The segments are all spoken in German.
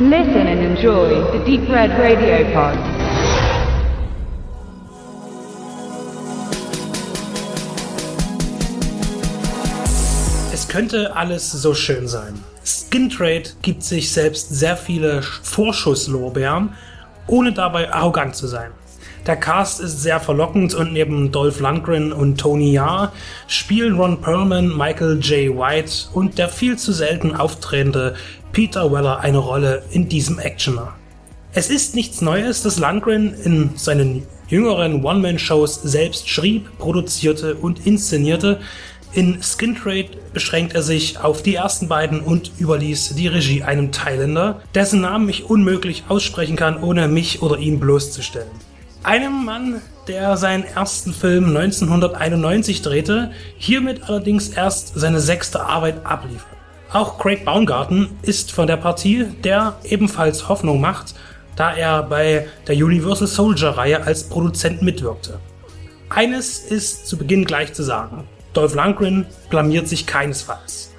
Listen and enjoy the Deep Red Radio Pod. Es könnte alles so schön sein. Skin Trade gibt sich selbst sehr viele Vorschusslorbeeren, ohne dabei arrogant zu sein. Der Cast ist sehr verlockend und neben Dolph Lundgren und Tony Jaa spielen Ron Perlman, Michael J. White und der viel zu selten auftretende Peter Weller eine Rolle in diesem Actioner. Es ist nichts Neues, dass Lundgren in seinen jüngeren One-Man-Shows selbst schrieb, produzierte und inszenierte. In Skin Trade beschränkt er sich auf die ersten beiden und überließ die Regie einem Thailänder, dessen Namen ich unmöglich aussprechen kann, ohne mich oder ihn bloßzustellen. Einem Mann, der seinen ersten Film 1991 drehte, hiermit allerdings erst seine sechste Arbeit abliefert. Auch Craig Baumgarten ist von der Partie, der ebenfalls Hoffnung macht, da er bei der Universal Soldier Reihe als Produzent mitwirkte. Eines ist zu Beginn gleich zu sagen. Dolph Lundgren blamiert sich keinesfalls.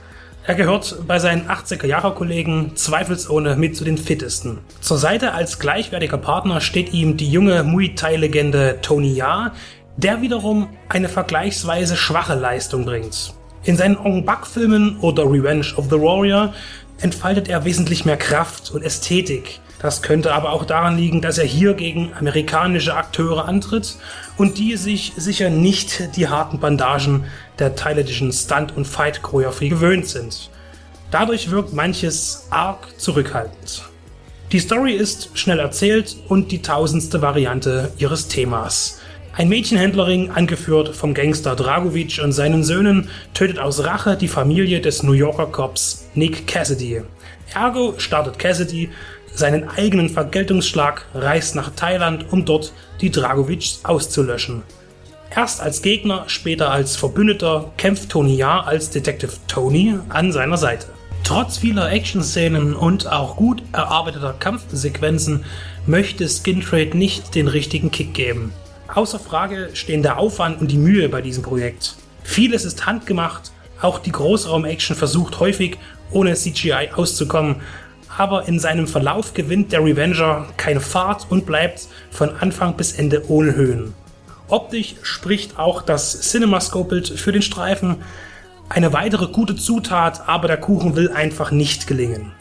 Er gehört bei seinen 80er-Jahre-Kollegen zweifelsohne mit zu den fittesten. Zur Seite als gleichwertiger Partner steht ihm die junge Muay Thai-Legende Tony Jaa, der wiederum eine vergleichsweise schwache Leistung bringt. In seinen Ong Bak-Filmen oder Revenge of the Warrior entfaltet er wesentlich mehr Kraft und Ästhetik. Das könnte aber auch daran liegen, dass er hier gegen amerikanische Akteure antritt und die sich sicher nicht die harten Bandagen der thailändischen Stunt- und Fight-Choreografie gewöhnt sind. Dadurch wirkt manches arg zurückhaltend. Die Story ist schnell erzählt und die tausendste Variante ihres Themas. Ein Mädchenhändlerring, angeführt vom Gangster Dragovic und seinen Söhnen, tötet aus Rache die Familie des New Yorker Cops Nick Cassidy. Ergo startet Cassidy seinen eigenen Vergeltungsschlag, reist nach Thailand, um dort die Dragovics auszulöschen. Erst als Gegner, später als Verbündeter kämpft Tony Jaa als Detective Tony an seiner Seite. Trotz vieler Action-Szenen und auch gut erarbeiteter Kampfsequenzen möchte Skin Trade nicht den richtigen Kick geben. Außer Frage stehen der Aufwand und die Mühe bei diesem Projekt. Vieles ist handgemacht, auch die Großraum-Action versucht häufig ohne CGI auszukommen, aber in seinem Verlauf gewinnt der Revenger keine Fahrt und bleibt von Anfang bis Ende ohne Höhen. Optisch spricht auch das CinemaScope-Bild für den Streifen. Eine weitere gute Zutat, aber der Kuchen will einfach nicht gelingen.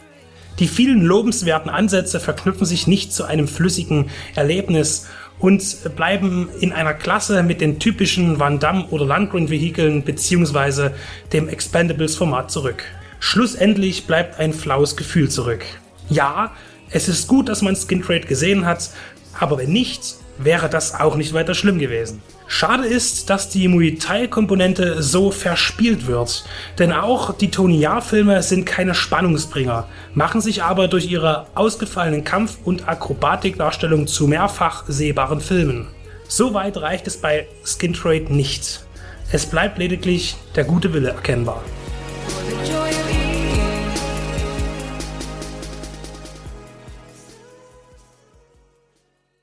Die vielen lobenswerten Ansätze verknüpfen sich nicht zu einem flüssigen Erlebnis und bleiben in einer Klasse mit den typischen Van Damme oder Landgrund-Vehikeln beziehungsweise dem Expendables-Format zurück. Schlussendlich bleibt ein flaues Gefühl zurück. Ja, es ist gut, dass man Skin Trade gesehen hat, aber wenn nicht, wäre das auch nicht weiter schlimm gewesen. Schade ist, dass die Muay Thai-Komponente so verspielt wird, denn auch die Tony Jaa-Filme sind keine Spannungsbringer, machen sich aber durch ihre ausgefallenen Kampf- und Akrobatikdarstellung zu mehrfach sehbaren Filmen. So weit reicht es bei Skin Trade nicht. Es bleibt lediglich der gute Wille erkennbar.